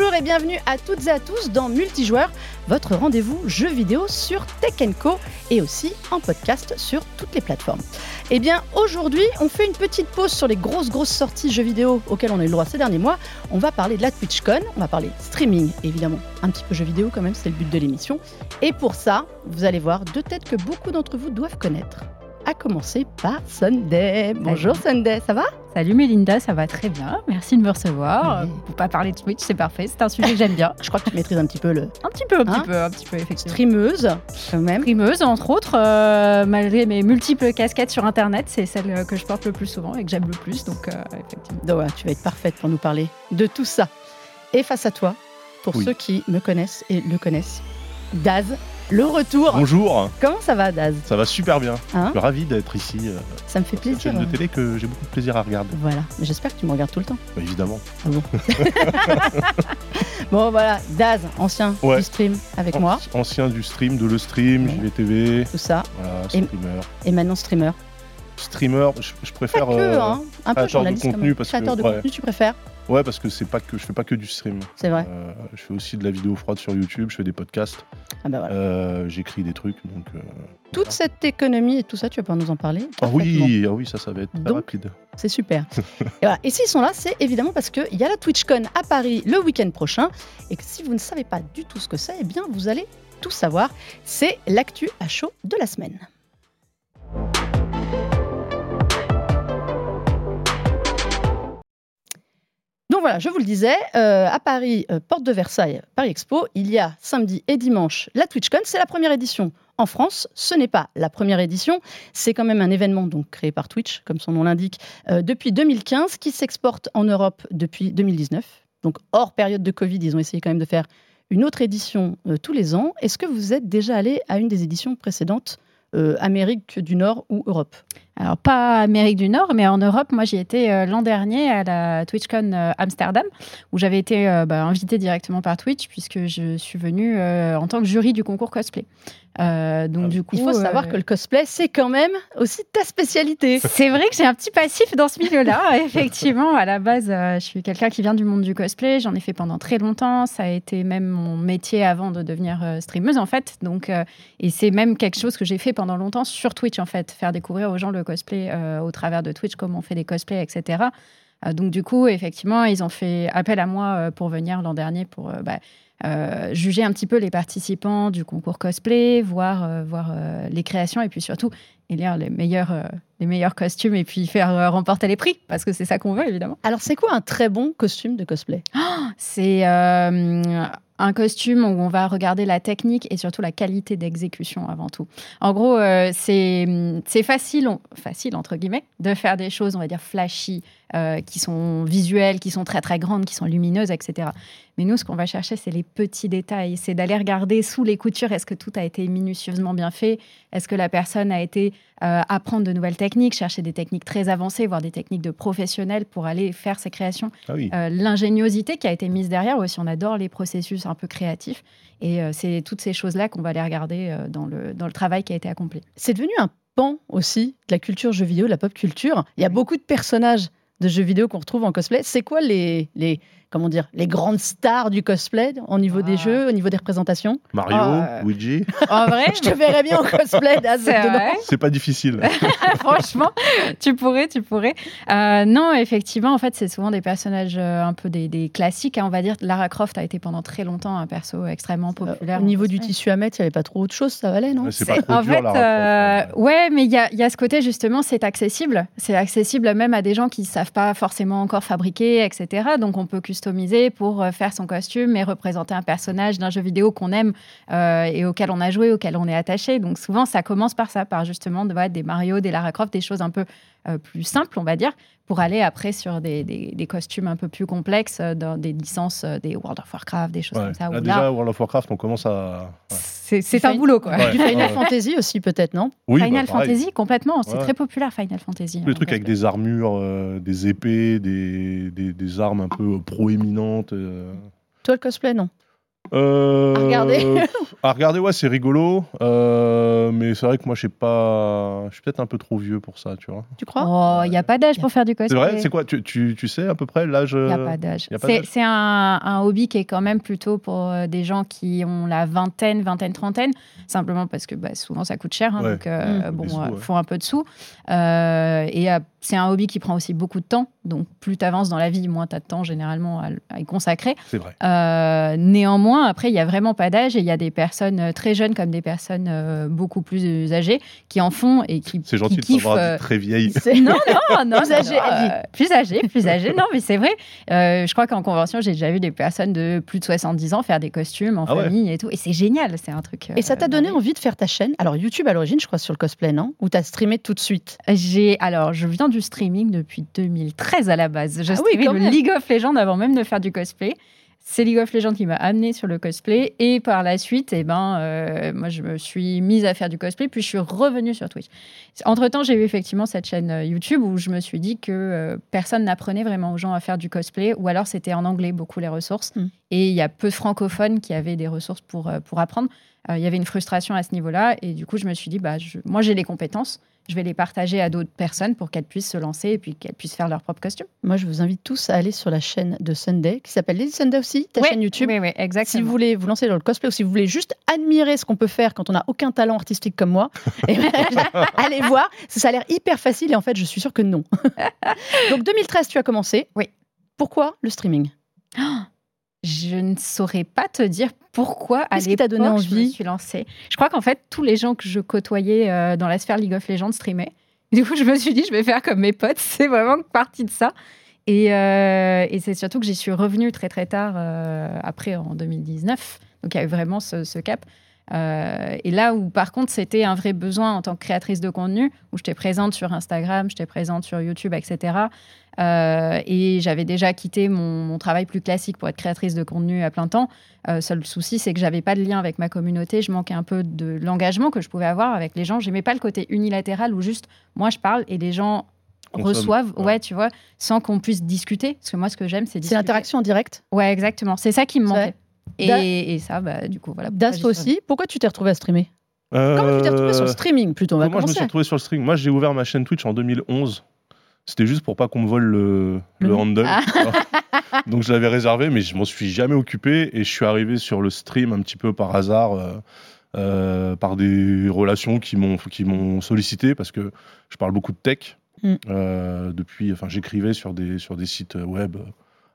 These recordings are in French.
Bonjour et bienvenue à toutes et à tous dans Multijoueur, votre rendez-vous jeux vidéo sur Tech Co et aussi en podcast sur toutes les plateformes. Eh bien, aujourd'hui, on fait une petite pause sur les grosses, grosses sorties jeux vidéo auxquelles on a eu le droit ces derniers mois. On va parler de la TwitchCon, on va parler streaming, évidemment, un petit peu jeux vidéo quand même, c'est le but de l'émission. Et pour ça, vous allez voir deux têtes que beaucoup d'entre vous doivent connaître à commencer par Sunday. Bonjour Sunday, ça va? Salut Mélinda, ça va très bien. Merci de me recevoir. Oui. Pour pas parler de Twitch, c'est parfait. C'est un sujet que j'aime bien. Je crois que tu maîtrises un petit peu le. Un petit peu, un petit Hein peu, un petit peu, effectivement. Streameuse, quand même. Streameuse, entre autres, euh, malgré mes multiples casquettes sur Internet, c'est celle euh, que je porte le plus souvent et que j'aime le plus. Donc, euh, effectivement. Donc tu vas être parfaite pour nous parler de tout ça. Et face à toi, pour Oui. ceux qui me connaissent et le connaissent, Daz, le retour. Bonjour, Comment ça va, Daz? Ça va super bien. Hein? Je suis ravi d'être ici. euh, Ça me fait plaisir. chaîne de télé que j'ai beaucoup de plaisir à regarder. Voilà, j'espère que tu me regardes tout le temps. Bah, évidemment. Bon, voilà, Daz, ancien Ouais. du stream avec An- moi, Ancien du stream, de le stream, Ouais. JVTV, tout ça, voilà, Et- streamer. et maintenant streamer. Streamer, je, préfère. que, euh, hein, un peu créateur de contenu parce que- Créateur de ouais. contenu, tu préfères Ouais, parce que c'est pas que je fais pas que du stream. C'est vrai. Euh, je fais aussi de la vidéo froide sur YouTube, je fais des podcasts, Ah bah voilà. euh, j'écris des trucs. Donc, euh, Toute voilà. cette économie et tout ça, tu vas pouvoir nous en parler Ah oui, ah oui, ça, ça va être Donc, rapide. C'est super. et, voilà. et s'ils sont là, c'est évidemment parce qu'il y a la TwitchCon à Paris le week-end prochain. Et que si vous ne savez pas du tout ce que c'est, eh bien, vous allez tout savoir. C'est l'actu à chaud de la semaine. Voilà, je vous le disais, euh, à Paris, euh, porte de Versailles, Paris Expo, il y a samedi et dimanche la TwitchCon. C'est la première édition en France. Ce n'est pas la première édition, c'est quand même un événement donc créé par Twitch, comme son nom l'indique, euh, depuis 2015, qui s'exporte en Europe depuis 2019. Donc hors période de Covid, ils ont essayé quand même de faire une autre édition tous les ans. Est-ce que vous êtes déjà allé à une des éditions précédentes, Amérique du Nord ou Europe? Alors, pas Amérique du Nord, mais en Europe, moi, j'y étais euh, l'an dernier à la TwitchCon euh, Amsterdam, où j'avais été euh, bah, invitée directement par Twitch, puisque je suis venue euh, en tant que jury du concours cosplay. Euh, donc, Ah, du coup. Il faut savoir euh, que le cosplay, c'est quand même aussi ta spécialité. C'est vrai que j'ai un petit passif dans ce milieu-là. Effectivement, à la base, euh, je suis quelqu'un qui vient du monde du cosplay. J'en ai fait pendant très longtemps. Ça a été même mon métier avant de devenir euh, streameuse, en fait. Donc, euh, et c'est même quelque chose que j'ai fait pendant longtemps sur Twitch, en fait, faire découvrir aux gens le cosplay euh, au travers de Twitch, comment on fait des cosplays, etc. Euh, donc, du coup, effectivement, ils ont fait appel à moi euh, pour venir l'an dernier pour. bah, euh, juger un petit peu les participants du concours cosplay, voir, euh, voir euh, les créations et puis surtout élire les meilleurs, les meilleurs costumes et puis faire remporter les prix parce que c'est ça qu'on veut évidemment. Alors, c'est quoi un très bon costume de cosplay? C'est euh, un costume où on va regarder la technique et surtout la qualité d'exécution avant tout. En gros, euh, c'est c'est facile, facile entre guillemets, de faire des choses, on va dire flashy, euh, qui sont visuelles, qui sont très très grandes, qui sont lumineuses, etc. Mais nous, ce qu'on va chercher, c'est les petits détails. C'est d'aller regarder sous les coutures, est-ce que tout a été minutieusement bien fait? Est-ce que la personne a été euh, apprendre de nouvelles techniques, chercher des techniques très avancées, voire des techniques de professionnels pour aller faire ses créations? Ah oui. euh, l'ingéniosité qui a été mise derrière aussi. On adore les processus un peu créatifs. Et euh, c'est toutes ces choses-là qu'on va aller regarder euh, dans, le, dans le travail qui a été accompli. C'est devenu un pan aussi de la culture jeux vidéo, de la pop culture. Il y a beaucoup de personnages de jeux vidéo qu'on retrouve en cosplay. C'est quoi les, les, comment dire, les grandes stars du cosplay au niveau Ah. des jeux, au niveau des représentations Mario, euh, Luigi, En vrai, Je te verrais bien en cosplay, c'est pas difficile. Franchement, tu pourrais, tu pourrais. Euh, non, effectivement, en fait, c'est souvent des personnages euh, un peu des, des classiques. hein, on va dire Lara Croft a été pendant très longtemps un perso extrêmement Euh, populaire. au niveau du cosplay. tissu à mettre, il n'y avait pas trop autre chose, ça valait, non? C'est pas C'est- trop en dur, fait, Lara Croft, ouais. ouais, mais il y a, il y a ce côté justement, c'est accessible. C'est accessible même à des gens qui ne savent pas forcément encore fabriquer, etc. Donc on peut customiser pour euh, faire son costume et représenter un personnage d'un jeu vidéo qu'on aime euh, et auquel on a joué, auquel on est attaché. Donc souvent, ça commence par ça, par justement de, voilà, des Mario, des Lara Croft, des choses un peu euh, plus simples, on va dire, pour aller après sur des, des- des costumes un peu plus complexes, euh, dans des licences, euh, des World of Warcraft, des choses Ouais. comme ça. Là, où là, déjà, World of Warcraft, on commence à. ouais. c'est un boulot, quoi. Ouais. Du Final. Fantasy aussi, peut-être, non? Oui, Final bah, pareil. Fantasy, complètement. C'est Ouais. très populaire, Final Fantasy. Les en trucs avec des armures, euh, des épées, des, des, des armes un peu proéminentes. euh. Toi, le cosplay, non? Euh, À regarder. à regarder, ouais, c'est rigolo. euh, mais c'est vrai que moi, je sais pas. je suis peut-être un peu trop vieux pour ça, tu vois. Tu crois Oh, il n'y a pas d'âge pour faire du cosplay. C'est vrai? C'est quoi? Tu, tu, tu sais à peu près l'âge Il n'y a euh, pas d'âge. y a pas C'est d'âge? c'est un, un hobby qui est quand même plutôt pour euh, des gens qui ont la vingtaine, vingtaine, trentaine, simplement parce que bah, souvent ça coûte cher, hein, Ouais. donc euh, Mmh. bon, euh, ouais. faut un peu de sous. Euh, et euh, c'est un hobby qui prend aussi beaucoup de temps, donc plus tu avances dans la vie, moins tu as de temps généralement à, y consacrer. C'est vrai. Euh, néanmoins, après, il n'y a vraiment pas d'âge et il y a des personnes euh, très jeunes comme des personnes euh, beaucoup plus âgées qui en font et qui, C'est gentil qui de savoir euh, très vieille. C'est- non, non, non. Plus non, âgé, non, Abby. euh, plus âgé, plus. Non, mais c'est vrai. Euh, je crois qu'en convention, j'ai déjà vu des personnes de plus de 70 ans faire des costumes en Ah ouais. famille et tout. Et c'est génial. C'est un truc. Et ça t'a donné envie de faire ta chaîne? Alors YouTube à l'origine, je crois, sur le cosplay, non? Ou t'as streamé tout de suite? J'ai alors je viens du streaming depuis 2013 à la base. Je Ah oui, le même. League of Legends avant même de faire du cosplay. C'est League of Legends qui m'a amené sur le cosplay et par la suite, eh ben, euh, moi je me suis mise à faire du cosplay puis je suis revenue sur Twitch. Entre temps, j'ai eu effectivement cette chaîne euh, YouTube où je me suis dit que euh, personne n'apprenait vraiment aux gens à faire du cosplay ou alors c'était en anglais beaucoup les ressources Mm. et il y a peu de francophones qui avaient des ressources pour euh, pour apprendre. Euh, Il y avait une frustration à ce niveau-là et du coup je me suis dit bah je- moi j'ai les compétences je vais les partager à d'autres personnes pour qu'elles puissent se lancer et puis qu'elles puissent faire leur propre costume. Moi, je vous invite tous à aller sur la chaîn de Sunday, qui s'appelle Lady Sunday aussi, ta chaîne YouTube. Oui, oui, exactement. Si vous voulez vous lancer dans le cosplay ou si vous voulez juste admirer ce qu'on peut faire quand on n'a aucun talent artistique comme moi, eh ben, allez voir. Ça a l'air hyper facile et en fait, je suis sûre que non. Donc 2013, tu as commencé. Oui. Pourquoi le streaming? Je ne saurais pas te dire pourquoi à l'époque donné je me envie suis lancée. Je crois qu'en fait, tous les gens que je côtoyais euh, dans la sphère League of Legends streamaient. Du coup, je me suis dit, je vais faire comme mes potes. C'est vraiment partie de ça. Et, euh, et c'est surtout que j'y suis revenue très très tard, euh, après en 2019. Donc il y a eu vraiment ce, ce cap. Euh, et là où par contre c'était un vrai besoin en tant que créatrice de contenu, où j'étais présente sur Instagram, j'étais présente sur YouTube, etc. Euh, et j'avais déjà quitté mon, mon travail plus classique pour être créatrice de contenu à plein temps. Euh, seul souci, c'est que j'avais pas de lien avec ma communauté. Je manquais un peu de l'engagement que je pouvais avoir avec les gens. J'aimais pas le côté unilatéral où juste moi je parle et les gens Consomme. reçoivent, Ouais. ouais. tu vois, sans qu'on puisse discuter. Parce que moi, ce que j'aime, c'est C'est discuter. l'interaction en direct. Ouais, exactement. C'est ça qui me C'est manquait. Et, et ça, bah, du coup, voilà. Das, toi pourquoi j'ai- aussi. Pourquoi tu t'es retrouvé à streamer? Comment tu t'es retrouvé sur le Euh, streaming plutôt? Comment je me suis retrouvé sur le stream Moi, j'ai ouvert ma chaîne Twitch en 2011. C'était juste pour pas qu'on me vole le, handle. Ah. Donc je l'avais réservé, mais je m'en suis jamais occupé. Et je suis arrivé sur le stream un petit peu par hasard, euh, euh, par des relations qui m'ont qui m'ont sollicité parce que je parle beaucoup de tech. Mm. Euh, depuis, enfin, j'écrivais sur des sur des sites web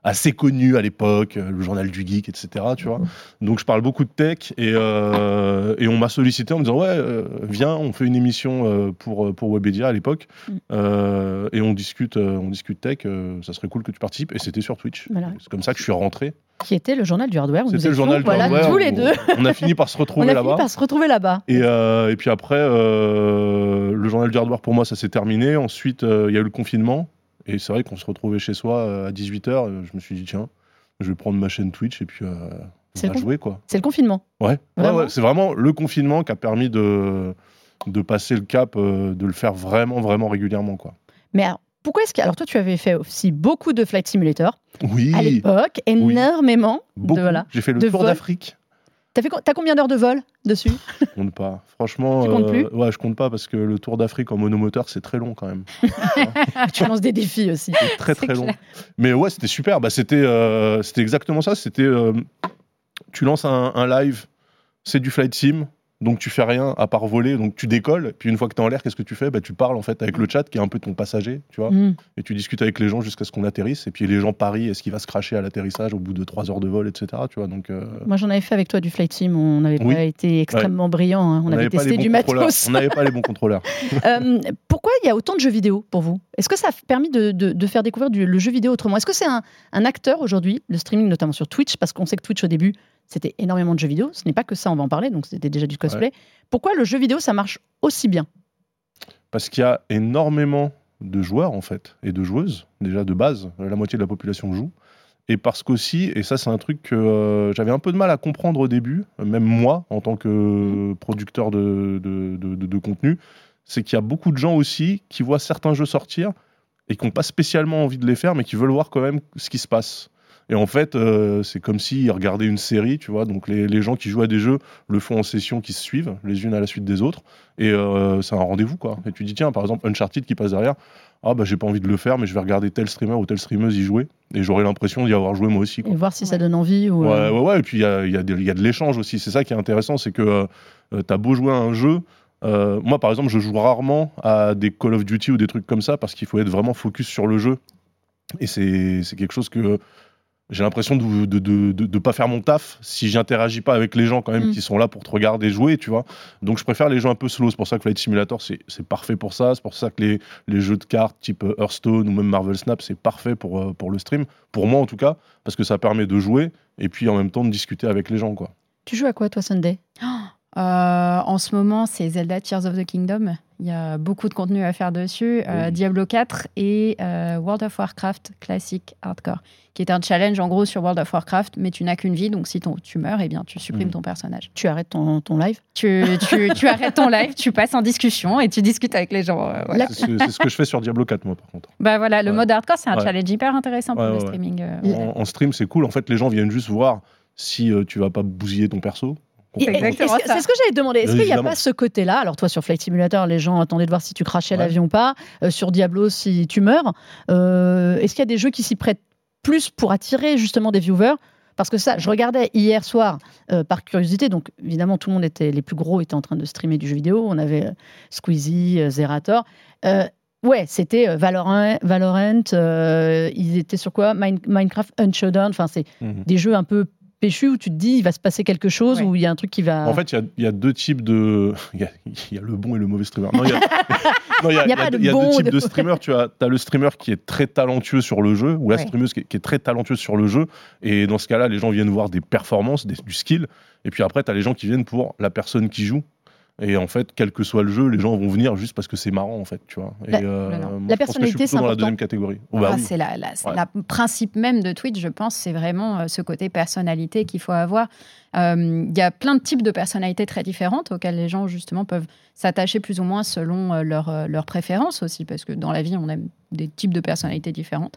assez connus à l'époque, euh, le journal du geek, etc. Tu vois. Donc je parle beaucoup de tech et, euh, et on m'a sollicité en me disant ouais euh, viens on fait une émission pour pour Webedia à l'époque Mm. Euh, et on discute on discute tech ça serait cool que tu participes et c'était sur Twitch Voilà. c'est comme ça que je suis rentré Qui était le journal du hardware. c'était le journal du voilà, hardware, tous les deux. on a fini par se On retrouver a fini là-bas par se retrouver là-bas. et, euh, et puis après euh, le journal du hardware pour moi ça s'est terminé ensuite euh, il y a eu le confinement et c'est vrai qu'on se retrouvait chez soi euh, à 18h je me suis dit tiens je vais prendre ma chaîne Twitch et puis euh, on va jouer quoi C'est le confinement. Ouais, ouais, Vraiment ouais, c'est vraiment le confinement qui a permis de, de passer le cap, euh, de le faire vraiment, vraiment régulièrement. Quoi. Mais alors, pourquoi est-ce que. Alors, toi, tu avais fait aussi beaucoup de Flight Simulator Oui, à l'époque, énormément. De, voilà. J'ai fait le tour d'Afrique. T'as fait co- t'as combien d'heures de vol dessus? Je compte pas. Franchement, Tu comptes euh, plus ouais, je compte pas parce que le tour d'Afrique en monomoteur, c'est très long quand même. Tu lances des défis aussi. C'est très C'est très long. Mais ouais, c'était super. Bah, c'était euh, c'était exactement ça. C'était euh, tu lances un, un live, c'est du flight sim. Donc tu fais rien à part voler, donc tu décolles, puis une fois que tu es en l'air, qu'est-ce que tu fais? Bah, Tu parles en fait avec le chat qui est un peu ton passager, tu vois? Mm. et tu discutes avec les gens jusqu'à ce qu'on atterrisse et puis les gens parient est-ce qu'il va se cracher à l'atterrissage au bout de trois heures de vol etc tu vois? Donc euh, Moi, j'en avais fait avec toi du Flight Sim. On n'avait Oui. pas été extrêmement brillants. hein. On, avait testé du matos. on n'avait pas les bons contrôleurs Euh, pourquoi il y a autant de jeux vidéo pour vous? Est-ce que ça a permis de, de- de faire découvrir du- le jeu vidéo autrement? Est-ce que c'est un, un acteur aujourd'hui, le streaming notamment sur Twitch, parce qu'on sait que Twitch au début c'était énormément de jeux vidéo, ce n'est pas que ça, on va en parler, donc c'était déjà du cosplay. Pourquoi le jeu vidéo ça marche aussi bien? Parce qu'il y a énormément de joueurs en fait et de joueuses déjà de base la moitié de la population joue. Et parce qu'aussi et ça c'est un truc que euh, j'avais un peu de mal à comprendre au début même moi en tant que producteur de- de- de contenu c'est qu'il y a beaucoup de gens aussi qui voient certains jeux sortir et qui n'ont pas spécialement envie de les faire mais qui veulent voir quand même ce qui se passe Et en fait, euh, c'est comme s'ils regardaient une série, tu vois. Donc les, les gens qui jouent à des jeux le font en session qui se suivent, les unes à la suite des autres. Et euh, c'est un rendez-vous, quoi. Et tu dis, tiens, par exemple, Uncharted qui passe derrière. Ah bah j'ai pas envie de le faire, mais je vais regarder tel streamer ou telle streameuse y jouer. Et j'aurai l'impression d'y avoir joué moi aussi. Quoi. Et voir si ça donne envie. Ou, Ouais, euh, ouais, ouais. Et puis il y a, il y a y a de l'échange aussi. C'est ça qui est intéressant, c'est que euh, t'as beau jouer à un jeu. euh, moi, par exemple, je joue rarement à des Call of Duty ou des trucs comme ça parce qu'il faut être vraiment focus sur le jeu. Et c'est c'est quelque chose que j'ai l'impression de de, de, de- de pas faire mon taf si j'interagis pas avec les gens quand même Mm. qui sont là pour te regarder jouer, tu vois. Donc je préfère les jeux un peu slow. C'est pour ça que Flight Simulator, c'est c'est parfait pour ça. C'est pour ça que les, les jeux de cartes type euh, Hearthstone ou même Marvel Snap, c'est parfait pour, euh, pour le stream. Pour moi en tout cas, parce que ça permet de jouer et puis en même temps de discuter avec les gens, quoi. Tu joues à quoi, toi, Sunday? Euh, en ce moment, c'est Zelda Tears of the Kingdom. Il y a beaucoup de contenu à faire dessus. Euh, Oui. Diablo 4 et euh, World of Warcraft classique hardcore, qui est un challenge en gros sur World of Warcraft, mais tu n'as qu'une vie, donc si ton- tu meurs, eh bien tu supprimes Mhm. ton personnage. Tu arrêtes ton, ton live? Tu, tu- tu arrêtes ton live, tu passes en discussion et tu discutes avec les gens. euh, voilà. C'est ce, c'est ce que je fais sur Diablo 4, moi, par contre. Bah voilà, le Ouais. mode hardcore, c'est un Ouais. challenge hyper intéressant pour Ouais, le streaming. euh. En, en stream, c'est cool. En fait, les gens viennent juste voir si euh, tu vas pas bousiller ton perso. Exactement. C'est ce que j'allais te demander. Est-ce qu'il n'y a pas ce côté-là Alors, toi, sur Flight Simulator, les gens attendaient de voir si tu crachais Ouais. l'avion ou pas. Euh, sur Diablo, si tu meurs. Euh, Est-ce qu'il y a des jeux qui s'y prêtent plus pour attirer justement des viewers? Parce que ça, je regardais hier soir euh, par curiosité, donc évidemment tout le monde était, les plus gros étaient en train de streamer du jeu vidéo. On avait euh, Squeezie, euh, Zerator. Euh, ouais, c'était euh, Valorant, Valorant euh, ils étaient sur quoi? Mine- Minecraft Unshowdown. Enfin, c'est Mhm. des jeux un peu péchus où tu te dis il va se passer quelque chose, Ouais. où il y a un truc qui va. En fait, il y a- il y, a deux types de. Il y a, il y a le bon et le mauvais streamer. Non, il y a, il y a- y a y a pas deux- de il y a bon deux ou types de de streamers. Tu as, as le streamer qui est très talentueux sur le jeu, ou la Ouais. streameuse qui est, qui est très talentueuse sur le jeu. Et dans ce cas-là, les gens viennent voir des performances, des- du skill. Et puis après, tu as les gens qui viennent pour la personne qui joue. Et en fait, quel que soit le jeu, les gens vont venir juste parce que c'est marrant, en fait, tu vois. Et, La- euh, moi, la je personnalité, c'est dans la deuxième catégorie. Oh, bah Ah, oui. C'est Ouais. la principe même de Twitch, je pense, c'est vraiment euh, ce côté personnalité qu'il faut avoir. Euh, Il y a plein de types de personnalités très différentes auxquelles les gens justement peuvent s'attacher plus ou moins selon euh, leurs euh, leurs préférences aussi, parce que dans la vie, on aime des types de personnalités différentes.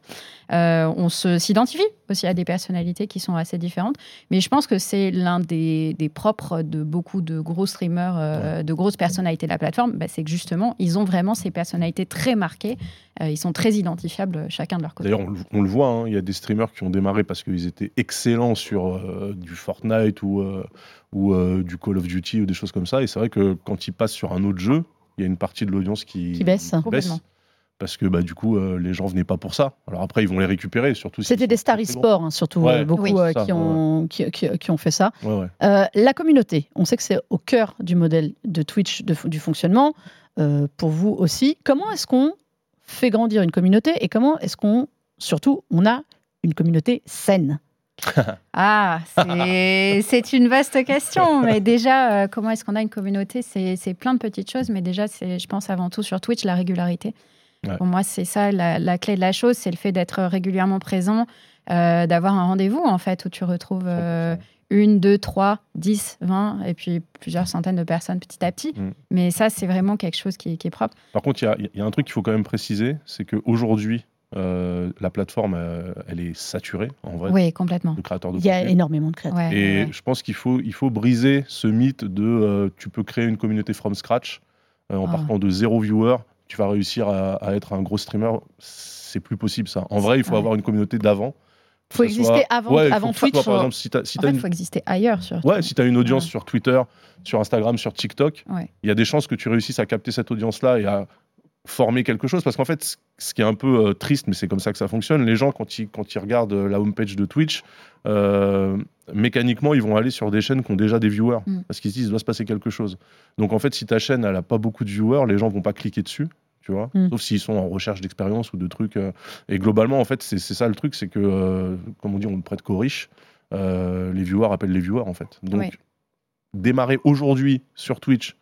Euh, on s'identifie aussi à des personnalités qui sont assez différentes, mais je pense que c'est l'un des, des propres de beaucoup de gros streamers, euh, de grosses personnalités de la plateforme, bah, c'est que justement, ils ont vraiment ces personnalités très marquées, Euh, ils sont très identifiables euh, chacun de leur côté. D'ailleurs, on, le- on le voit, hein, il y a des streamers qui ont démarré parce qu'ils étaient excellents sur euh, du Fortnite ou, euh, ou euh, du Call of Duty ou des choses comme ça. Et c'est vrai que quand ils passent sur un autre jeu, il y a une partie de l'audience qui, Qui baisse. Parce que bah, du coup, euh, les gens venaient pas pour ça. Alors après, ils vont les récupérer, surtout. C'était des stars e-sport, hein, surtout Ouais, euh, beaucoup oui. euh, Ça, qui, ont, qui, qui- qui ont fait ça. Ouais, la communauté, on sait que c'est au cœur du modèle de Twitch, de, du fonctionnement. Pour vous aussi, comment est-ce qu'on fait grandir une communauté et comment est-ce qu'on, surtout, on a une communauté saine? Ah, c'est une vaste question. Mais déjà, euh, comment est-ce qu'on a une communauté? C'est plein de petites choses, mais déjà, c'est, je pense avant tout sur Twitch, la régularité. Ouais. Pour moi, c'est ça la, la clé de la chose, c'est le fait d'être régulièrement présent, euh, d'avoir un rendez-vous en fait où tu retrouves euh, une, deux, trois, dix, vingt, et puis plusieurs centaines de personnes petit à petit. Mm. Mais ça, c'est vraiment quelque chose qui, qui est propre. Par contre, il y y, a un truc qu'il faut quand même préciser, c'est qu'aujourd'hui, euh, la plateforme, euh, elle est saturée, en vrai, Oui, complètement. de créateurs de Il y a énormément de créateurs. Ouais, Et ouais, ouais. je pense qu'il faut, il faut briser ce mythe de euh, tu peux créer une communauté from scratch euh, en Ah. partant de zéro viewer, tu vas réussir à, à être un gros streamer. C'est plus possible ça. En vrai, il faut Ouais. avoir une communauté d'avant. Il faut exister soit- avant, faut avant soit, Twitch. par exemple, si tu as, si En fait, il une... faut exister ailleurs surtout. Ouais, si tu as une audience Ouais. sur Twitter, sur Instagram, sur TikTok, il Ouais. y a des chances que tu réussisses à capter cette audience-là et à former quelque chose. Parce qu'en fait, ce qui est un peu euh, triste, mais c'est comme ça que ça fonctionne, les gens, quand ils, quand ils regardent euh, la homepage de Twitch, euh, mécaniquement, ils vont aller sur des chaînes qui ont déjà des viewers. Mm. Parce qu'ils se disent, il doit se passer quelque chose. Donc en fait, si ta chaîne, elle n'a pas beaucoup de viewers, les gens vont pas cliquer dessus. Tu vois Mm. Sauf s'ils sont en recherche d'expérience ou de trucs. euh, Et globalement, en fait, c'est c'est ça le truc, c'est que, comme on dit, on ne prête qu'aux riches. Les viewers appellent les viewers, en fait. Donc, démarrer aujourd'hui sur Twitch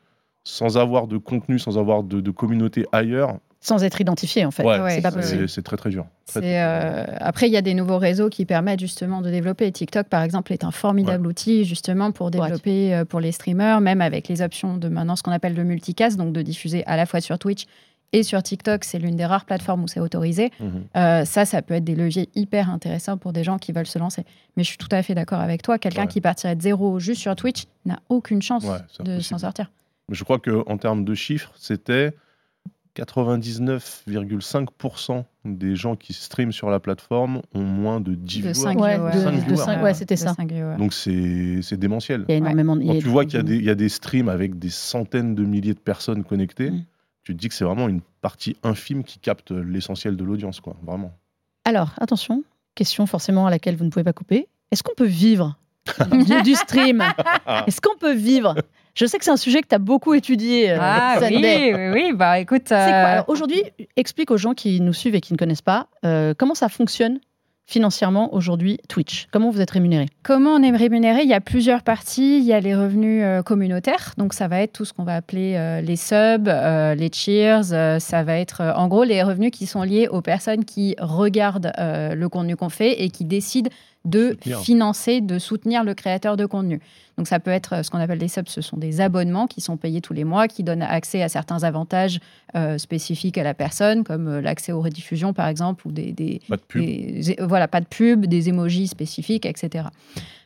sans avoir de contenu, sans avoir de, de communauté ailleurs, Sans être identifié, en fait. ouais, Ouais, c'est pas c'est- possible. c'est c'est très très dur. Très, C'est, euh, après, il y a des nouveaux réseaux qui permettent justement de développer. TikTok, par exemple, est un formidable outil justement pour développer euh, pour les streamers, même avec les options de maintenant ce qu'on appelle le multicast, donc de diffuser à la fois sur Twitch et sur TikTok, c'est l'une des rares plateformes où c'est autorisé. Mhm. Euh, ça, ça peut être des leviers hyper intéressants pour des gens qui veulent se lancer. Mais je suis tout à fait d'accord avec toi. Quelqu'un Ouais. qui partirait de zéro juste sur Twitch n'a aucune chance de s'en sortir. Je crois qu'en termes de chiffres, c'était 99,5% des gens qui streament sur la plateforme ont moins de 10 De viewers. Ouais, de- Cinq de viewers. cinq- ouais, c'était ça. Donc c'est c'est démentiel. Il y a énormément y Quand a tu vois qu'il y, a de- des- il y a des streams avec des centaines de milliers de personnes connectées, Mm. tu te dis que c'est vraiment une partie infime qui capte l'essentiel de l'audience, quoi. Vraiment. Alors, attention, question forcément à laquelle vous ne pouvez pas couper. Est-ce qu'on peut vivre du, du stream? Est-ce qu'on peut vivre Je sais que c'est un sujet que tu as beaucoup étudié, euh, Ah oui, oui, oui, bah écoute. Euh, Aujourd'hui, explique aux gens qui nous suivent et qui ne connaissent pas euh, comment ça fonctionne financièrement aujourd'hui Twitch? Comment vous êtes rémunéré Comment on est rémunéré? Il y a plusieurs parties. Il y a les revenus euh, communautaires. Donc, ça va être tout ce qu'on va appeler euh, les subs, euh, les cheers. ça va être, en gros, les revenus qui sont liés aux personnes qui regardent le contenu qu'on fait et qui décident de Soutenir. financer, de soutenir le créateur de contenu. Donc, ça peut être euh, ce qu'on appelle des subs. Ce sont des abonnements qui sont payés tous les mois, qui donnent accès à certains avantages euh, spécifiques à la personne, comme euh, l'accès aux rediffusions, par exemple, ou des- des, Pas de pub. des- voilà, pas de pub, des emojis spécifiques, etc.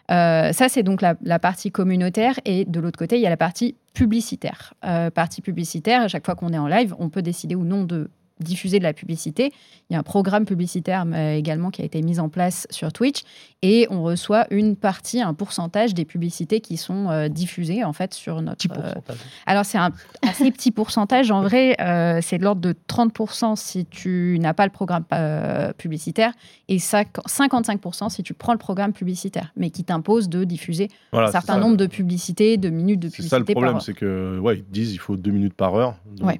Euh, ça, c'est donc la, la partie communautaire. Et de l'autre côté, il y a la partie publicitaire. Euh, partie publicitaire, à chaque fois qu'on est en live, on peut décider ou non de diffuser de la publicité. Il y a un programme publicitaire euh, également qui a été mis en place sur Twitch et on reçoit une partie, un pourcentage des publicités qui sont euh, diffusées en fait sur notre. Petit euh, pourcentage. alors, c'est un assez petit pourcentage. En vrai, c'est de l'ordre de 30% si tu n'as pas le programme publicitaire et cinq- 55% si tu prends le programme publicitaire, mais qui t'impose de diffuser Voilà, un certain nombre de publicités, de minutes de C'est ça le publicité problème, c'est que ouais, ils disent il faut deux minutes par heure, donc Ouais.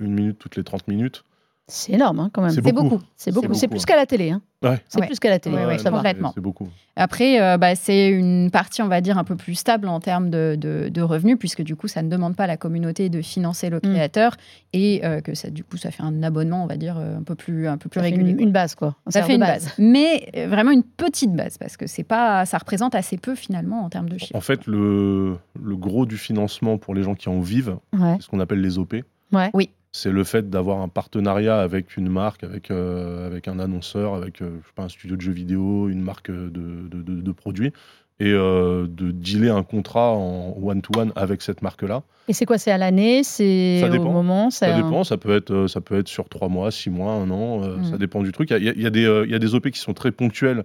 une minute toutes les 30 minutes. C'est énorme hein, quand même. C'est beaucoup. C'est beaucoup. C'est plus qu'à la télé. hein. Ouais. C'est Ouais. plus qu'à la télé. Ouais, complètement. C'est beaucoup. Après, euh, bah, c'est une partie, on va dire, un peu plus stable en termes de, de- de revenus, puisque du coup, ça ne demande pas à la communauté de financer le Mm. créateur et euh, que ça, du coup, ça fait un abonnement, on va dire, euh, un peu plus, un peu plus Ça fait régulier. une, base quoi. Ça fait une base. Mais euh, vraiment une petite base, parce que c'est pas, ça représente assez peu finalement en termes de chiffres. En fait, le, le gros du financement pour les gens qui en vivent, Ouais. c'est ce qu'on appelle les OP. Ouais. Oui. C'est le fait d'avoir un partenariat avec une marque, avec, euh, avec un annonceur, avec euh, je sais pas, un studio de jeux vidéo, une marque de, de- de- de produits, et euh, de dealer un contrat en one-to-one avec cette marque-là. Et c'est quoi C'est à l'année C'est Ça au dépend. moment Ça un- dépend, ça peut, être, euh, ça peut être sur trois mois, six mois, un an, euh, Mm. ça dépend du truc. Il y a, y a des, y a des OP qui sont très ponctuels.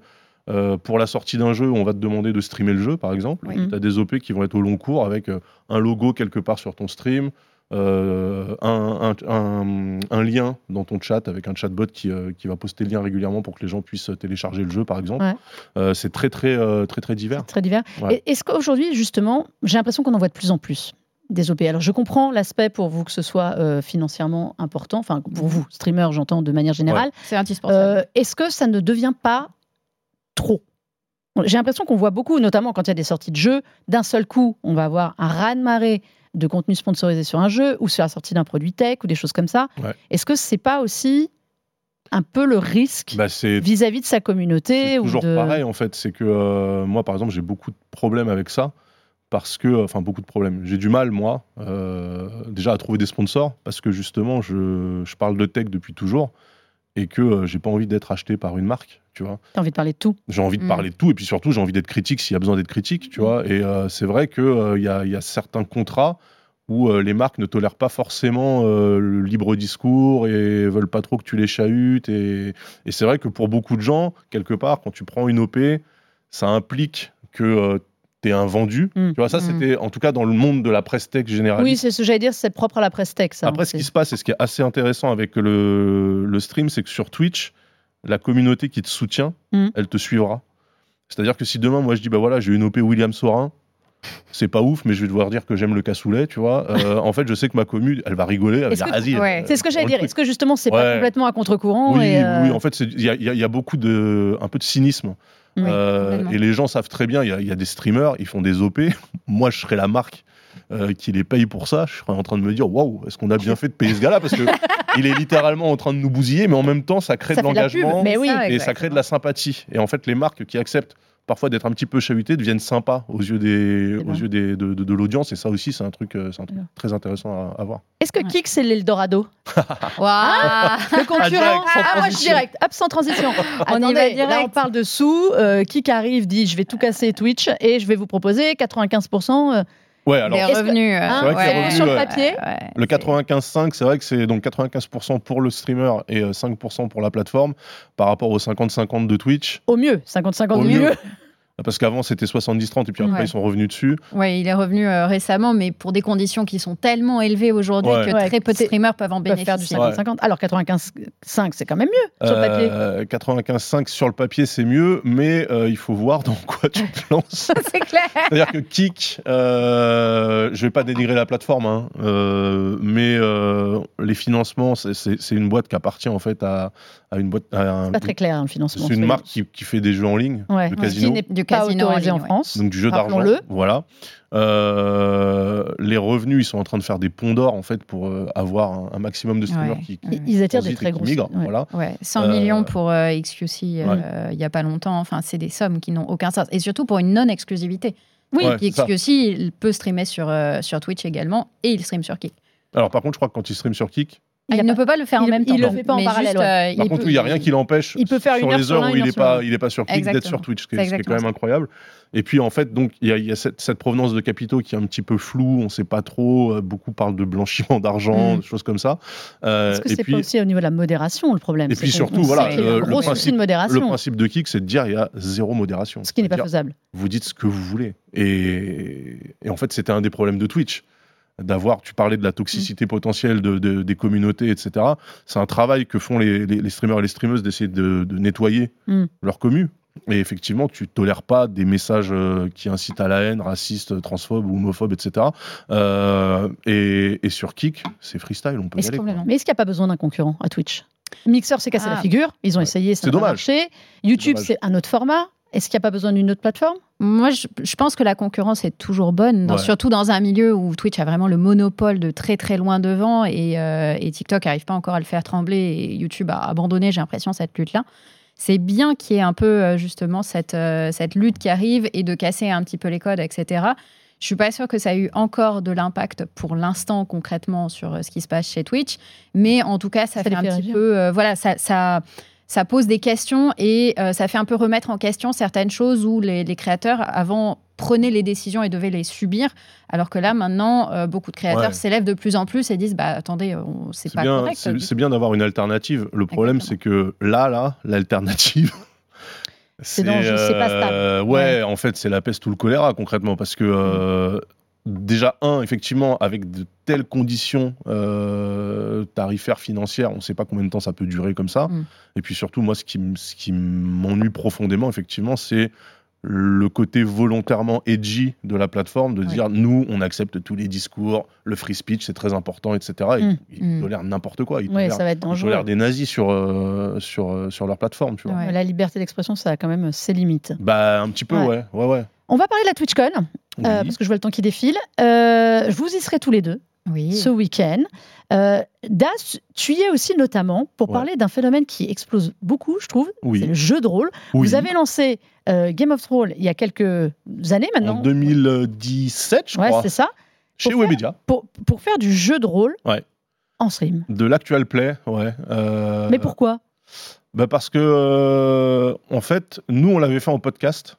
Euh, pour la sortie d'un jeu, on va te demander de streamer le jeu, par exemple. Oui. Tu as des OP qui vont être au long cours avec un logo quelque part sur ton stream, euh, un, un- un- un lien dans ton chat avec un chatbot qui, euh, qui va poster le lien régulièrement pour que les gens puissent télécharger le jeu, par exemple. Ouais. Euh, c'est très, très, euh, très, très divers. Très divers. Ouais. Est-ce qu'aujourd'hui, justement, j'ai l'impression qu'on en voit de plus en plus des OP. Alors, je comprends l'aspect pour vous que ce soit euh, financièrement important, enfin, pour vous, streamer, j'entends de manière générale. C'est indispensable. Euh, Est-ce que ça ne devient pas trop? J'ai l'impression qu'on voit beaucoup, notamment quand il y a des sorties de jeux, d'un seul coup, on va avoir un raz-de-marée de contenu sponsorisé sur un jeu ou sur la sortie d'un produit tech ou des choses comme ça. Ouais. Est-ce que c'est pas aussi un peu le risque Bah, vis-à-vis de sa communauté C'est ou toujours de... pareil en fait. C'est que euh, moi, par exemple, j'ai beaucoup de problèmes avec ça parce que, enfin, beaucoup de problèmes. J'ai du mal, moi, euh, déjà à trouver des sponsors parce que justement, je, je parle de tech depuis toujours et que euh, j'ai pas envie d'être acheté par une marque, tu vois. T'as envie de parler de tout. J'ai envie de Mm. parler de tout et puis surtout, j'ai envie d'être critique s'il y a besoin d'être critique, tu vois. Et euh, c'est vrai qu'il il y, a, y a certains contrats où euh, les marques ne tolèrent pas forcément euh, le libre discours et veulent pas trop que tu les chahutes. Et, et c'est vrai que pour beaucoup de gens, quelque part, quand tu prends une OP, ça implique que tu es un vendu. Mm. Tu vois, ça, Mm. c'était en tout cas dans le monde de la presse tech généraliste. Oui, c'est ce que j'allais dire, c'est propre à la presse tech. Ça, Après, ce qui se passe et ce qui est assez intéressant avec le, le stream, c'est que sur Twitch, la communauté qui te soutient, Mm. elle te suivra. C'est-à-dire que si demain, moi, je dis, bah voilà, j'ai une OP William Sorin, c'est pas ouf, mais je vais devoir dire que j'aime le cassoulet, tu vois. euh, en fait, je sais que ma commune, elle va rigoler, elle va dire. Ouais. euh, C'est ce que j'allais dire. Est-ce que justement, c'est pas complètement à contre-courant Oui, euh, oui, en fait, il y a, y y beaucoup de, un peu de cynisme. Oui, Euh, et les gens savent très bien, il y, y a des streamers, ils font des OP. Moi, je serais la marque euh, qui les paye pour ça. Je serais en train de me dire, waouh, est-ce qu'on a bien fait de payer ce gars-là? Parce que il est littéralement en train de nous bousiller, mais en même temps, ça crée Ça de l'engagement mais oui. Et ça crée de la sympathie. Et en fait, les marques qui acceptent parfois d'être un petit peu chahutés deviennent sympas aux yeux des, aux yeux des, de, de- de l'audience. Et ça aussi, c'est un truc, euh, c'est un truc très intéressant à, à voir. Est-ce que Ouais. Kik, c'est l'Eldorado? Waouh Le concurrent direct, sans Ah, moi, je direct. Hop, sans transition. On y Attendez, va Là, direct. on parle de sous. Euh, Kik arrive, dit je vais tout casser Twitch et je vais vous proposer 95%. euh, Ouais, alors revenus. euh, hein, c'est revenus, sur le ouais. papier. ouais, le c'est- 95,5, c'est vrai que c'est donc 95% pour le streamer et euh, 5% pour la plateforme par rapport aux 50-50 de Twitch. Au mieux, 50-50 Au au mieux. mieux. Parce qu'avant, c'était 70-30 et puis après, Ouais. ils sont revenus dessus. Ouais, il est revenu euh, récemment, mais pour des conditions qui sont tellement élevées aujourd'hui Ouais. que Ouais, très peu de streamers peuvent en peuvent faire du bénéficier. 50-50. Alors 95-5, c'est quand même mieux sur le papier. Euh, 95,5 sur le papier, c'est mieux, mais euh, il faut voir dans quoi tu te lances. c'est clair. C'est-à-dire que Kik, euh, je vais pas dénigrer la plateforme, hein, euh, mais euh, les financements, c'est- c'est c'est une boîte qui appartient en fait à, à une boîte. à un- C'est pas très clair le financement. c'est une marque qui, qui fait des jeux en ligne, Ouais. de casino, Du pas casino en autorisé en, ouais. France. donc du jeu d'argent. Voilà. Euh, les revenus, ils sont en train de faire des ponts d'or en fait pour euh, avoir un, un maximum de streamers Ouais. qui. Ils attirent des très grosses. migrent. ouais. Voilà. Ouais, 100 Euh, millions pour euh, XQC euh, il y a pas longtemps. Enfin, c'est des sommes qui n'ont aucun sens. Et surtout pour une non-exclusivité. Oui. XQC, il peut streamer sur, euh, sur Twitch également et il stream sur Kick. Alors par contre, je crois que quand il stream sur Kik, Ah, Il ne pas- peut pas le faire en il- même temps. il le non. fait pas en parallèle, juste, ouais. euh, Par il contre, il n'y a rien qui l'empêche il peut faire sur une heure les heures où il n'est pas, il est pas sur Kick d'être sur Twitch, ce qui est, C'est ce qui est quand même incroyable. Et puis en fait, donc il y a, il y a cette, cette provenance de capitaux qui est un petit peu floue, on ne sait pas trop. euh, beaucoup parlent de blanchiment d'argent, Mm. des choses comme ça. Euh, Est-ce que et c'est puis pas aussi au niveau de la modération le problème et puis surtout, voilà, qu'il euh, le gros souci principe- de modération, le principe de Kick, c'est de dire il y a zéro modération. ce qui n'est pas faisable. Vous dites ce que vous voulez. Et, et en fait, c'était un des problèmes de Twitch. D'avoir, tu parlais de la toxicité potentielle de, de- des communautés, etc. C'est un travail que font les, les- les streamers et les streameuses d'essayer de, de nettoyer Mm. leur commu. Et effectivement, tu tolères pas des messages euh, qui incitent à la haine, racistes, transphobes ou homophobes, etc. Euh, et, et sur Kick, c'est freestyle, on peut y aller. Mais est-ce qu'il n'y a pas besoin d'un concurrent à Twitch? Mixer s'est cassé Ah. la figure, ils ont Ouais. essayé, ça C'est n'a pas dommage. marché. YouTube, c'est un autre format. Est-ce qu'il n'y a pas besoin d'une autre plateforme? Moi, je, je pense que la concurrence est toujours bonne, dans- Ouais. surtout dans un milieu où Twitch a vraiment le monopole de très très loin devant et, euh, et TikTok n'arrive pas encore à le faire trembler et YouTube a abandonné, j'ai l'impression, cette lutte-là. C'est bien qu'il y ait un peu euh, justement cette, euh, cette lutte qui arrive et de casser un petit peu les codes, etc. Je suis pas sûre que ça a eu encore de l'impact pour l'instant concrètement sur ce qui se passe chez Twitch, mais en tout cas, ça, Ça fait un petit peu, euh, voilà, ça, ça, ça pose des questions et euh, ça fait un peu remettre en question certaines choses où les, les créateurs avant prenaient les décisions et devaient les subir, alors que là maintenant euh, beaucoup de créateurs Ouais. s'élèvent de plus en plus et disent bah attendez, on- c'est pas bien, correct. c'est- bien d'avoir une alternative. Le problème, c'est que là, là, l'alternative. C'est dangereux, c'est pas stable. euh, ouais, en fait, c'est la peste ou le choléra, concrètement. Parce que, euh, déjà, un, effectivement, avec de telles conditions euh, tarifaires, financières, on ne sait pas combien de temps ça peut durer comme ça. Mm. Et puis surtout, moi, ce qui, m- ce qui m'ennuie profondément, effectivement, c'est le côté volontairement edgy de la plateforme, de Ouais. dire nous, on accepte tous les discours, le free speech, c'est très important, etc. Et Mm. Ils Mm. tolèrent n'importe quoi. Ils Oui, tolèrent, ça va être ils dangereux. tolèrent des nazis sur, euh, sur, euh, sur leur plateforme, tu vois. Ouais. La liberté d'expression, ça a quand même ses limites. Bah, un petit peu, Ouais. ouais. ouais, ouais. On va parler de la TwitchCon, euh, parce que je vois le temps qui défile. Euh, je vous y serai tous les deux Oui. ce week-end. Euh, Das, tu y es aussi notamment pour Ouais. parler d'un phénomène qui explose beaucoup, je trouve. Oui. C'est le jeu de rôle. Oui. Vous avez lancé euh, Game of Thrones il y a quelques années En maintenant. 2017, je ouais, crois, c'est ça. chez Webedia, Pour, pour faire du jeu de rôle Ouais. en stream. de l'actual play, ouais. Mais pourquoi? bah Parce que, en fait, nous, on l'avait fait en podcast.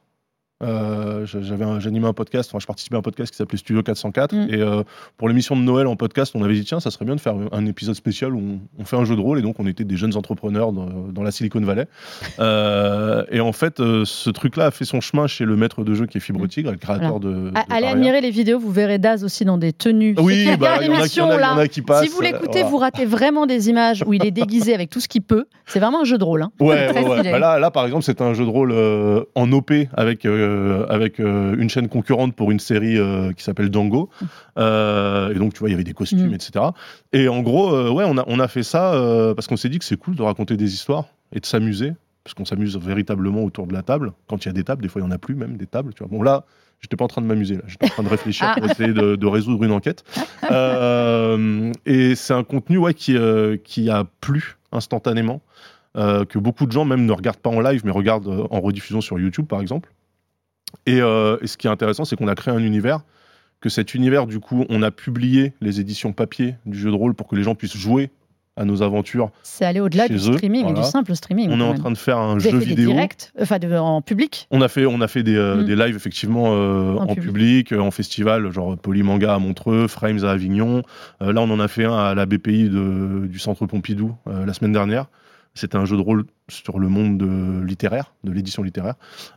Euh, j'animais un podcast, enfin je participais à un podcast qui s'appelait Studio 404 Mm. et euh, pour l'émission de Noël en podcast on avait dit tiens ça serait bien de faire un épisode spécial où on, on fait un jeu de rôle et donc on était des jeunes entrepreneurs dans, dans la Silicon Valley Euh, et en fait euh, ce truc là a fait son chemin chez le maître de jeu qui est Fibre Mm. Tigre le créateur de, Allez admirer les vidéos, vous verrez Daz aussi dans des tenues. oui bah, il y en a qui- y y en a passent Si vous l'écoutez, voilà. vous ratez vraiment des images où il est déguisé avec tout ce qu'il peut. C'est vraiment un jeu de rôle. hein. Ouais, ouais, ouais. Bah là, là, par exemple, c'est un jeu de rôle en OP avec, euh, avec euh, une chaîne concurrente pour une série euh, qui s'appelle Django. Et donc, tu vois, il y avait des costumes, Mm. etc. Et en gros, ouais, on a, on a fait ça parce qu'on s'est dit que c'est cool de raconter des histoires et de s'amuser. Parce qu'on s'amuse véritablement autour de la table. Quand il y a des tables, des fois, il n'y en a plus même des tables. Tu vois. Bon, là, j'étais pas en train de m'amuser. là. J'étais en train de réfléchir Ah. pour essayer de, de résoudre une enquête. Euh, et c'est un contenu ouais, qui, euh, qui a plu instantanément euh, que beaucoup de gens même ne regardent pas en live mais regardent en rediffusion sur YouTube par exemple. Et, euh, et ce qui est intéressant, c'est qu'on a créé un univers, que cet univers, du coup, on a publié les éditions papier du jeu de rôle pour que les gens puissent jouer à nos aventures. C'est aller au-delà du eux, streaming, voilà. du simple streaming. On est en même. train de faire un Vous jeu fait des vidéo. directs, enfin de- en public. On a fait, on a fait des, euh, Mm. des lives effectivement euh, En en, public. public, euh, en festival, genre Polymanga à Montreux, Frames à Avignon. Euh, là, on en a fait un à la BPI de- du Centre Pompidou euh, la semaine dernière. C'était un jeu de rôle sur le monde de- littéraire, de l'édition littéraire.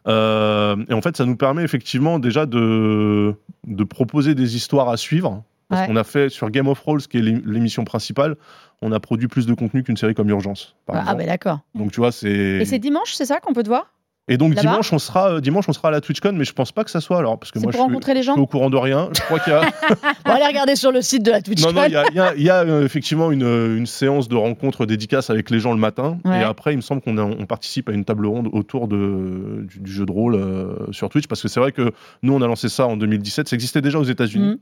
Euh, et en fait, ça nous permet effectivement déjà de, de proposer des histoires à suivre. Parce Ouais. qu'on a fait sur Game of Rolls, qui est l'é- l'émission principale, on a produit plus de contenu qu'une série comme Urgence. Par Ah, ben d'accord. Donc tu vois, c'est. Et c'est dimanche, c'est ça qu'on peut te voir? Et donc dimanche on sera euh, dimanche on sera à la TwitchCon mais je pense pas que ça soit alors parce que moi pour je suis, rencontrer les je suis gens au courant de rien. Je crois qu'il y a On va aller regarder sur le site de la Twitch. non non il y a, il y a- il y a, euh, effectivement une, une séance de rencontre dédicace avec les gens le matin Ouais. et après il me semble qu'on on participe à une table ronde autour de du, du jeu de rôle euh, sur Twitch parce que c'est vrai que nous on a lancé ça en 2017 ça existait déjà aux États-Unis. Mhm.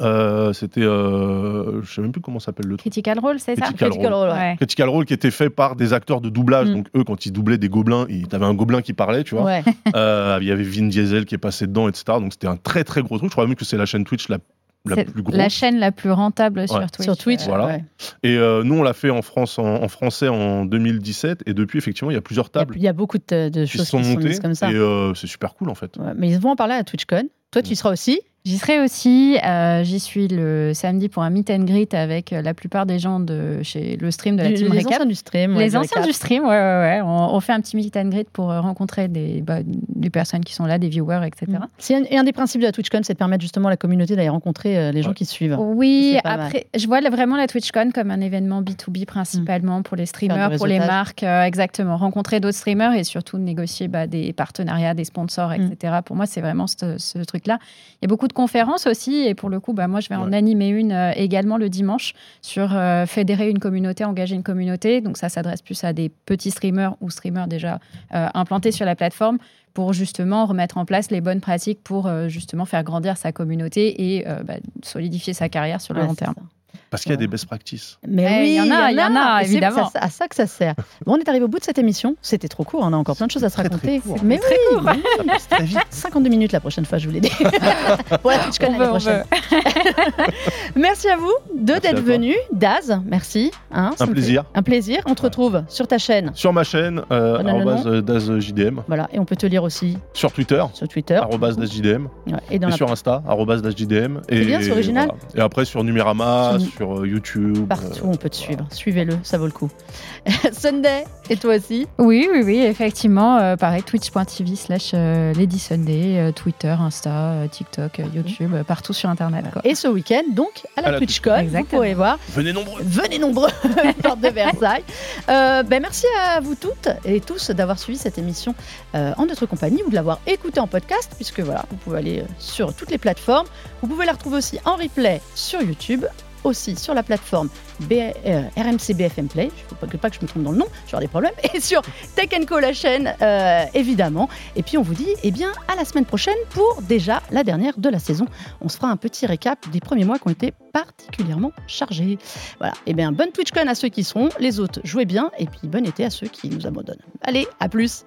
Euh, c'était euh, je sais même plus comment s'appelle le truc. Critical Role, c'est ça Critical Critical Role, ouais. Ouais. Critical Role qui était fait par des acteurs de doublage Mhm. donc eux quand ils doublaient des gobelins ils t'avais un gobelin qui parlait tu vois Ouais. Euh, il y avait Vin Diesel qui est passé dedans, etc. Donc c'était un très très gros truc. Je crois même que c'est la chaîne Twitch la, la plus grosse. la chaîne la plus rentable sur Ouais. Twitch. Sur Twitch. Voilà. ouais. Et euh, nous, on l'a fait en France, en, en français en 2017. Et depuis, effectivement, il y a plusieurs Il y a- tables Il y a beaucoup de, choses sont qui sont montées. comme ça. Et euh, c'est super cool en fait. Ouais, mais ils vont en parler à TwitchCon. Toi, tu y seras aussi. J'y serai aussi. euh, J'y suis le samedi pour un meet and greet avec euh, la plupart des gens de chez le stream de la team les Recap. anciens du stream. ouais, Les anciens récap. du stream, ouais, ouais, ouais. On, on fait un petit meet and greet pour euh, rencontrer des, bah, des personnes qui sont là, des viewers, etc. Mm. C'est un, et un des principes de la TwitchCon, c'est de permettre justement à la communauté d'aller rencontrer euh, les gens Ouais. qui suivent. Oui, mal. après, je vois vraiment la TwitchCon comme un événement B2B principalement pour les streamers, pour les marques, euh, exactement. Rencontrer d'autres streamers et surtout négocier bah, des partenariats, des sponsors, Mm. etc. Pour moi, c'est vraiment ce, ce truc-là. Il y a beaucoup de conférences aussi et pour le coup, bah, moi, je vais en animer une euh, également le dimanche sur euh, fédérer une communauté, engager une communauté. Donc ça s'adresse plus à des petits streamers ou streamers déjà euh, implantés sur la plateforme pour justement remettre en place les bonnes pratiques pour euh, justement faire grandir sa communauté et euh, bah, solidifier sa carrière sur le Ouais, long terme. ça. Parce qu'il y a des best practices. Mais Eh, oui, il y en a, il y en a, c'est évidemment. ça- à ça que ça sert. Bon, on est arrivé au bout de cette émission. C'était trop court, on a encore plein de choses à se Très, très raconter. court. Mais Très oui, court. oui. Ça passe très vite. 52 minutes la prochaine fois, je vous l'ai dit. Pour la TwitchCon On l'année prochaine. Merci à vous deux d'être venus. Daz, merci. hein, Un plaisir. Un plaisir. On te retrouve sur ta chaîne. Sur ma chaîne, euh, euh, DazJDM. Voilà, et on peut te lire aussi Sur Twitter, sur Twitter. DazJDM. Ouais, et dans Et la sur Insta, DazJDM. Et, bien, c'est original. voilà. Et après sur Numérama, Sur- sur, euh, YouTube. partout, euh, on peut te suivre. Suivez-le, ça vaut le coup. Sunday, et toi aussi Oui, oui, oui, effectivement. euh, pareil, twitch.tv slash Lady Sunday, euh, Twitter, Insta, euh, TikTok, euh, YouTube, euh, partout sur Internet. Quoi. Et ce week-end, donc, à la, À la TwitchCon, vous pourrez voir. Venez nombreux. Venez nombreux, porte de Versailles. Euh, ben, merci à vous toutes et tous d'avoir suivi cette émission euh, en notre compagnie ou de l'avoir écoutée en podcast, puisque voilà, vous pouvez aller sur toutes les plateformes. Vous pouvez la retrouver aussi en replay sur YouTube, aussi sur la plateforme B- euh, RMC BFM Play. Il ne faut pas, que je me trompe dans le nom, je vais des problèmes. Et sur Tech Co, la chaîne, euh, évidemment. Et puis on vous dit eh bien, à la semaine prochaine pour déjà la dernière de la saison. On se fera un petit récap des premiers mois qui ont été particulièrement chargés. Voilà. Et bien, bonne TwitchCon à ceux qui seront. Les autres, jouez bien. Et puis, bon été à ceux qui nous abandonnent. Allez, à plus